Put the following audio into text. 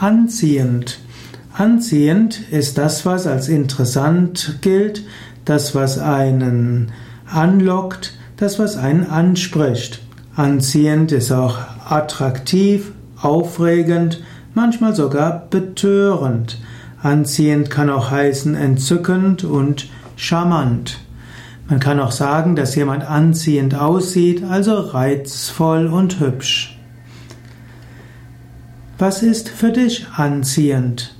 Anziehend. Anziehend ist das, was als interessant gilt, das, was einen anlockt, das, was einen anspricht. Anziehend ist auch attraktiv, aufregend, manchmal sogar betörend. Anziehend kann auch heißen entzückend und charmant. Man kann auch sagen, dass jemand anziehend aussieht, also reizvoll und hübsch. Was ist für dich anziehend?